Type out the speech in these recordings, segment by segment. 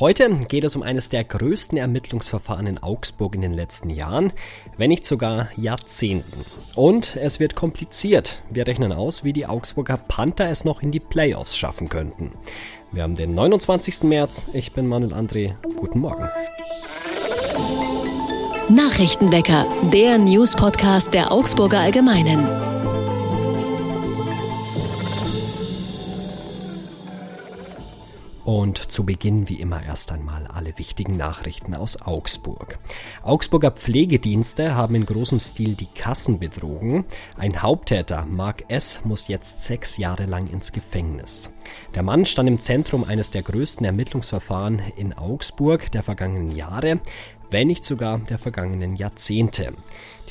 Heute geht es um eines der größten Ermittlungsverfahren in Augsburg in den letzten Jahren, wenn nicht sogar Jahrzehnten. Und es wird kompliziert. Wir rechnen aus, wie die Augsburger Panther es noch in die Playoffs schaffen könnten. Wir haben den 29. März. Ich bin Manuel André. Guten Morgen. Nachrichtenwecker, der News-Podcast der Augsburger Allgemeinen. Und zu Beginn wie immer erst einmal alle wichtigen Nachrichten aus Augsburg. Augsburger Pflegedienste haben in großem Stil die Kassen betrogen. Ein Haupttäter, Mark S., muss jetzt sechs Jahre lang ins Gefängnis. Der Mann stand im Zentrum eines der größten Ermittlungsverfahren in Augsburg der vergangenen Jahre wenn nicht sogar der vergangenen Jahrzehnte.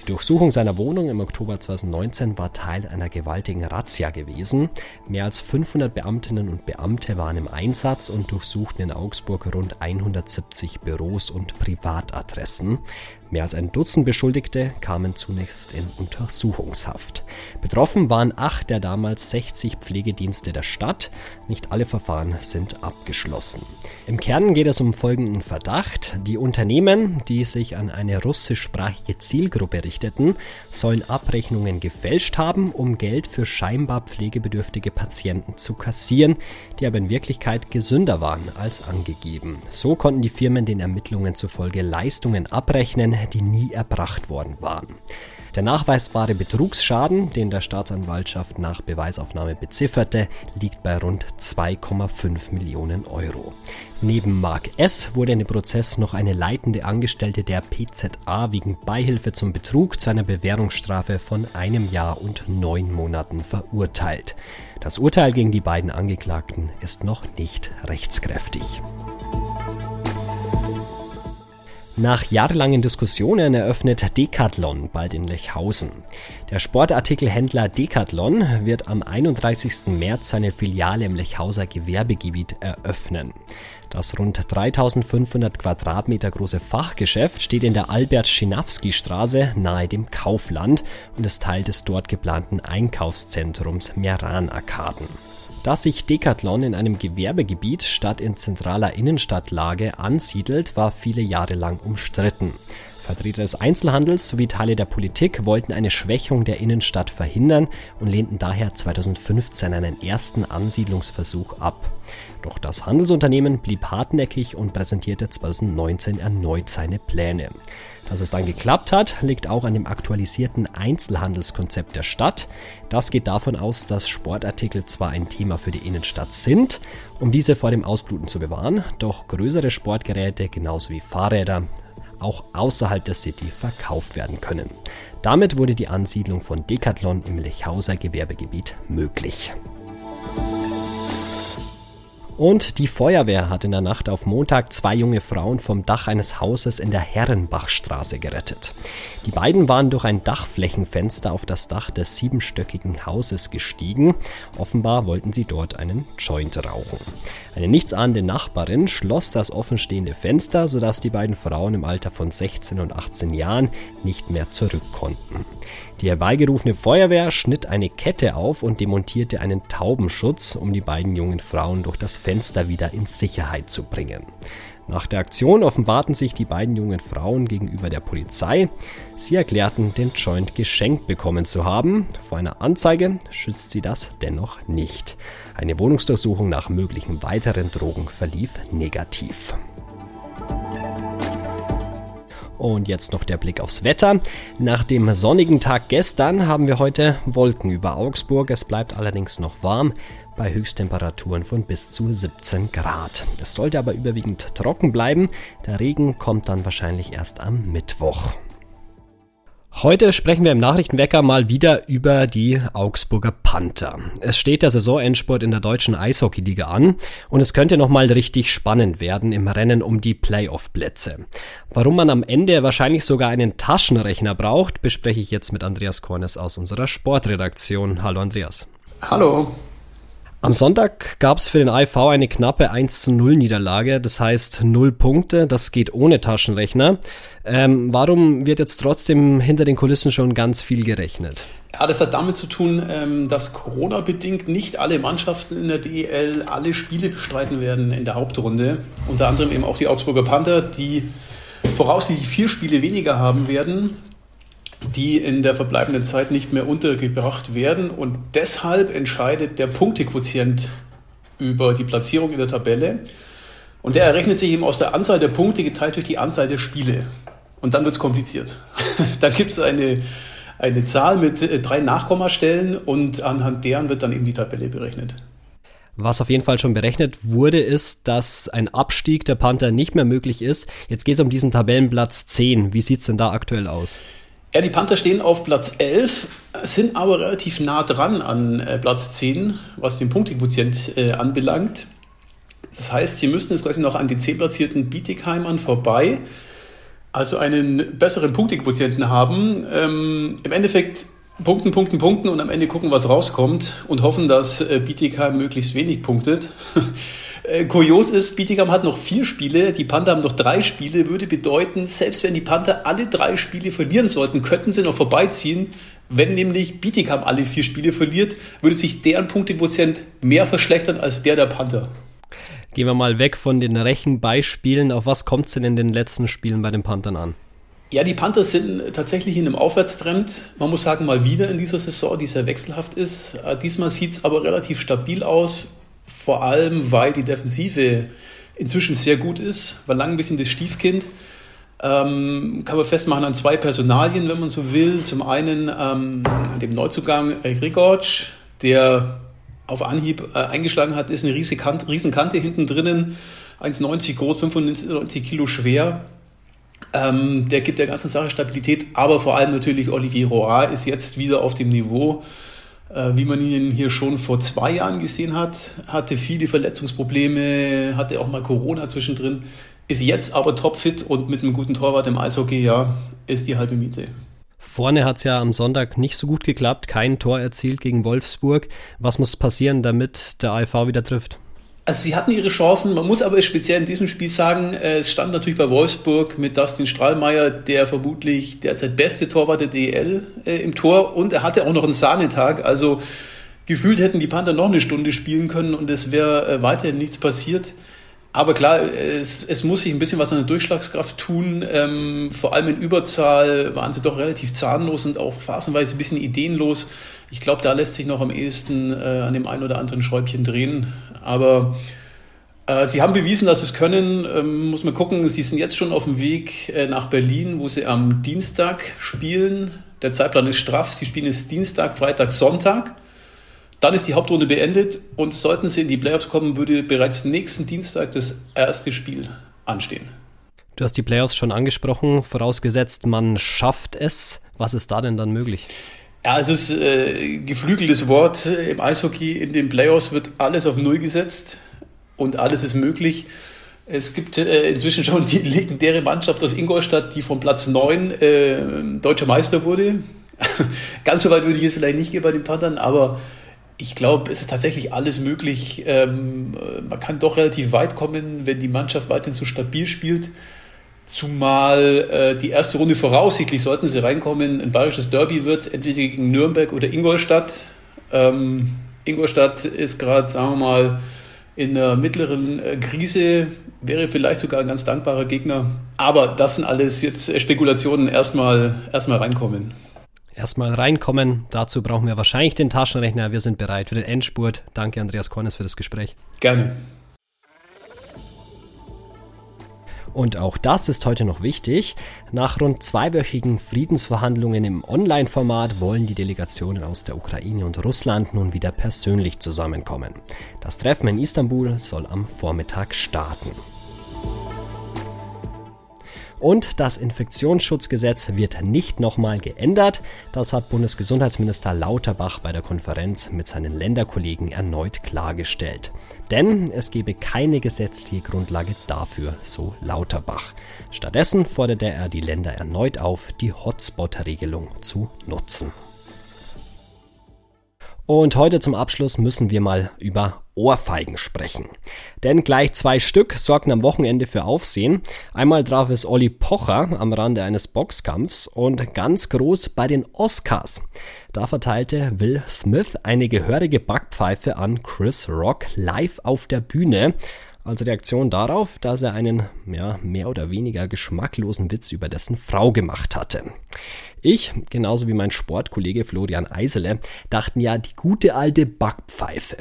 Die Durchsuchung seiner Wohnung im Oktober 2019 war Teil einer gewaltigen Razzia gewesen. Mehr als 500 Beamtinnen und Beamte waren im Einsatz und durchsuchten in Augsburg rund 170 Büros und Privatadressen. Mehr als ein Dutzend Beschuldigte kamen zunächst in Untersuchungshaft. Betroffen waren acht der damals 60 Pflegedienste der Stadt. Nicht alle Verfahren sind abgeschlossen. Im Kern geht es um folgenden Verdacht. Die Unternehmen, die sich an eine russischsprachige Zielgruppe richteten, sollen Abrechnungen gefälscht haben, um Geld für scheinbar pflegebedürftige Patienten zu kassieren, die aber in Wirklichkeit gesünder waren als angegeben. So konnten die Firmen den Ermittlungen zufolge Leistungen abrechnen, die nie erbracht worden waren. Der nachweisbare Betrugsschaden, den der Staatsanwaltschaft nach Beweisaufnahme bezifferte, liegt bei rund 2,5 Millionen Euro. Neben Mark S. wurde in dem Prozess noch eine leitende Angestellte der PZA wegen Beihilfe zum Betrug zu einer Bewährungsstrafe von einem Jahr und neun Monaten verurteilt. Das Urteil gegen die beiden Angeklagten ist noch nicht rechtskräftig. Nach jahrelangen Diskussionen eröffnet Decathlon bald in Lechhausen. Der Sportartikelhändler Decathlon wird am 31. März seine Filiale im Lechhauser Gewerbegebiet eröffnen. Das rund 3500 Quadratmeter große Fachgeschäft steht in der Albert-Schinawski-Straße nahe dem Kaufland und ist Teil des dort geplanten Einkaufszentrums Meran-Arkaden. Dass sich Decathlon in einem Gewerbegebiet statt in zentraler Innenstadtlage ansiedelt, war viele Jahre lang umstritten. Vertreter des Einzelhandels sowie Teile der Politik wollten eine Schwächung der Innenstadt verhindern und lehnten daher 2015 einen ersten Ansiedlungsversuch ab. Doch das Handelsunternehmen blieb hartnäckig und präsentierte 2019 erneut seine Pläne. Dass es dann geklappt hat, liegt auch an dem aktualisierten Einzelhandelskonzept der Stadt. Das geht davon aus, dass Sportartikel zwar ein Thema für die Innenstadt sind, um diese vor dem Ausbluten zu bewahren, doch größere Sportgeräte genauso wie Fahrräder auch außerhalb der City verkauft werden können. Damit wurde die Ansiedlung von Decathlon im Lechhauser Gewerbegebiet möglich. Und die Feuerwehr hat in der Nacht auf Montag zwei junge Frauen vom Dach eines Hauses in der Herrenbachstraße gerettet. Die beiden waren durch ein Dachflächenfenster auf das Dach des siebenstöckigen Hauses gestiegen. Offenbar wollten sie dort einen Joint rauchen. Eine nichtsahnende Nachbarin schloss das offenstehende Fenster, sodass die beiden Frauen im Alter von 16 und 18 Jahren nicht mehr zurück konnten. Die herbeigerufene Feuerwehr schnitt eine Kette auf und demontierte einen Taubenschutz, um die beiden jungen Frauen durch das Fenster wieder in Sicherheit zu bringen. Nach der Aktion offenbarten sich die beiden jungen Frauen gegenüber der Polizei. Sie erklärten, den Joint geschenkt bekommen zu haben. Vor einer Anzeige schützt sie das dennoch nicht. Eine Wohnungsdurchsuchung nach möglichen weiteren Drogen verlief negativ. Und jetzt noch der Blick aufs Wetter. Nach dem sonnigen Tag gestern haben wir heute Wolken über Augsburg. Es bleibt allerdings noch warm bei Höchsttemperaturen von bis zu 17 Grad. Es sollte aber überwiegend trocken bleiben. Der Regen kommt dann wahrscheinlich erst am Mittwoch. Heute sprechen wir im Nachrichtenwecker mal wieder über die Augsburger Panther. Es steht der Saisonendspurt in der deutschen Eishockeyliga an und es könnte nochmal richtig spannend werden im Rennen um die Playoff-Plätze. Warum man am Ende wahrscheinlich sogar einen Taschenrechner braucht, bespreche ich jetzt mit Andreas Kornes aus unserer Sportredaktion. Hallo Andreas. Hallo. Am Sonntag gab es für den AIV eine knappe 1 zu 0 Niederlage, das heißt 0 Punkte, das geht ohne Taschenrechner. Ähm, warum wird jetzt trotzdem hinter den Kulissen schon ganz viel gerechnet? Ja, das hat damit zu tun, ähm, dass Corona-bedingt nicht alle Mannschaften in der DEL alle Spiele bestreiten werden in der Hauptrunde. Unter anderem eben auch die Augsburger Panther, die voraussichtlich vier Spiele weniger haben werden die in der verbleibenden Zeit nicht mehr untergebracht werden. Und deshalb entscheidet der Punktequotient über die Platzierung in der Tabelle. Und der errechnet sich eben aus der Anzahl der Punkte geteilt durch die Anzahl der Spiele. Und dann wird es kompliziert. da gibt es eine, eine Zahl mit äh, drei Nachkommastellen und anhand deren wird dann eben die Tabelle berechnet. Was auf jeden Fall schon berechnet wurde, ist, dass ein Abstieg der Panther nicht mehr möglich ist. Jetzt geht es um diesen Tabellenplatz 10. Wie sieht es denn da aktuell aus? Ja, die Panther stehen auf Platz 11, sind aber relativ nah dran an äh, Platz 10, was den Punktequotient äh, anbelangt. Das heißt, sie müssen jetzt quasi noch an den 10 platzierten Bietigheimern vorbei, also einen besseren Punktequotienten haben. Ähm, Im Endeffekt punkten, punkten, punkten und am Ende gucken, was rauskommt und hoffen, dass äh, Bietigheim möglichst wenig punktet. Äh, kurios ist, Bietigam hat noch vier Spiele, die Panther haben noch drei Spiele, würde bedeuten, selbst wenn die Panther alle drei Spiele verlieren sollten, könnten sie noch vorbeiziehen. Wenn nämlich Bietigam alle vier Spiele verliert, würde sich deren Punktequotient mehr verschlechtern als der der Panther. Gehen wir mal weg von den Rechenbeispielen. Auf was kommt es denn in den letzten Spielen bei den Panthern an? Ja, die Panthers sind tatsächlich in einem Aufwärtstrend. Man muss sagen, mal wieder in dieser Saison, die sehr wechselhaft ist. Äh, diesmal sieht es aber relativ stabil aus vor allem weil die Defensive inzwischen sehr gut ist, war lang ein bisschen das Stiefkind. Ähm, kann man festmachen an zwei Personalien, wenn man so will. Zum einen ähm, an dem Neuzugang Grigorc, der auf Anhieb äh, eingeschlagen hat, ist eine Riesenkante, Riesenkante hinten drinnen, 1,90 groß, 95 Kilo schwer. Ähm, der gibt der ganzen Sache Stabilität, aber vor allem natürlich Olivier Roy ist jetzt wieder auf dem Niveau, äh, wie man ihn hier schon vor zwei Jahren gesehen hat, hatte viele Verletzungsprobleme, hatte auch mal Corona zwischendrin, ist jetzt aber topfit und mit einem guten Torwart im Eishockey, ja, ist die halbe Miete. Vorne hat es ja am Sonntag nicht so gut geklappt, kein Tor erzielt gegen Wolfsburg. Was muss passieren, damit der AIV wieder trifft? Also sie hatten ihre Chancen, man muss aber speziell in diesem Spiel sagen, äh, es stand natürlich bei Wolfsburg mit Dustin Strahlmeier, der vermutlich derzeit beste Torwart der DL äh, im Tor. Und er hatte auch noch einen Sahnetag, also gefühlt hätten die Panther noch eine Stunde spielen können und es wäre äh, weiterhin nichts passiert. Aber klar, es, es muss sich ein bisschen was an der Durchschlagskraft tun. Ähm, vor allem in Überzahl waren sie doch relativ zahnlos und auch phasenweise ein bisschen ideenlos. Ich glaube, da lässt sich noch am ehesten äh, an dem einen oder anderen Schräubchen drehen. Aber äh, sie haben bewiesen, dass sie es können. Ähm, muss man gucken, sie sind jetzt schon auf dem Weg äh, nach Berlin, wo sie am Dienstag spielen. Der Zeitplan ist straff. Sie spielen jetzt Dienstag, Freitag, Sonntag. Dann ist die Hauptrunde beendet und sollten sie in die Playoffs kommen, würde bereits nächsten Dienstag das erste Spiel anstehen. Du hast die Playoffs schon angesprochen, vorausgesetzt man schafft es. Was ist da denn dann möglich? Ja, es ist äh, geflügeltes Wort. Im Eishockey in den Playoffs wird alles auf Null gesetzt und alles ist möglich. Es gibt äh, inzwischen schon die legendäre Mannschaft aus Ingolstadt, die von Platz 9 äh, deutscher Meister wurde. Ganz so weit würde ich es vielleicht nicht gehen bei den Panthern, aber ich glaube, es ist tatsächlich alles möglich. Ähm, man kann doch relativ weit kommen, wenn die Mannschaft weiterhin so stabil spielt. Zumal äh, die erste Runde voraussichtlich, sollten sie reinkommen, ein bayerisches Derby wird, entweder gegen Nürnberg oder Ingolstadt. Ähm, Ingolstadt ist gerade, sagen wir mal, in einer mittleren äh, Krise, wäre vielleicht sogar ein ganz dankbarer Gegner. Aber das sind alles jetzt Spekulationen, erstmal erstmal reinkommen erstmal reinkommen. Dazu brauchen wir wahrscheinlich den Taschenrechner. Wir sind bereit für den Endspurt. Danke, Andreas Kornes, für das Gespräch. Gerne. Und auch das ist heute noch wichtig. Nach rund zweiwöchigen Friedensverhandlungen im Online-Format wollen die Delegationen aus der Ukraine und Russland nun wieder persönlich zusammenkommen. Das Treffen in Istanbul soll am Vormittag starten. Und das Infektionsschutzgesetz wird nicht nochmal geändert. Das hat Bundesgesundheitsminister Lauterbach bei der Konferenz mit seinen Länderkollegen erneut klargestellt. Denn es gebe keine gesetzliche Grundlage dafür, so Lauterbach. Stattdessen forderte er die Länder erneut auf, die Hotspot-Regelung zu nutzen. Und heute zum Abschluss müssen wir mal über Ohrfeigen sprechen. Denn gleich zwei Stück sorgten am Wochenende für Aufsehen. Einmal traf es Olli Pocher am Rande eines Boxkampfs und ganz groß bei den Oscars. Da verteilte Will Smith eine gehörige Backpfeife an Chris Rock live auf der Bühne als Reaktion darauf, dass er einen ja, mehr oder weniger geschmacklosen Witz über dessen Frau gemacht hatte. Ich, genauso wie mein Sportkollege Florian Eisele, dachten ja, die gute alte Backpfeife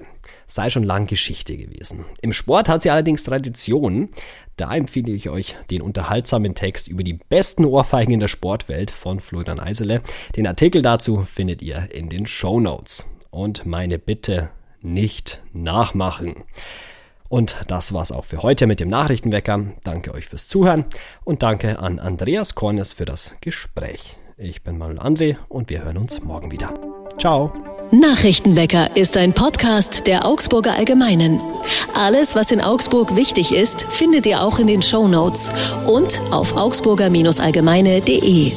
sei schon lang Geschichte gewesen. Im Sport hat sie allerdings Tradition. Da empfehle ich euch den unterhaltsamen Text über die besten Ohrfeigen in der Sportwelt von Florian Eisele. Den Artikel dazu findet ihr in den Show Notes. Und meine Bitte, nicht nachmachen. Und das war's auch für heute mit dem Nachrichtenwecker. Danke euch fürs Zuhören und danke an Andreas Kornes für das Gespräch. Ich bin Manuel André und wir hören uns morgen wieder. Ciao. Nachrichtenwecker ist ein Podcast der Augsburger Allgemeinen. Alles, was in Augsburg wichtig ist, findet ihr auch in den Show Notes und auf augsburger-allgemeine.de.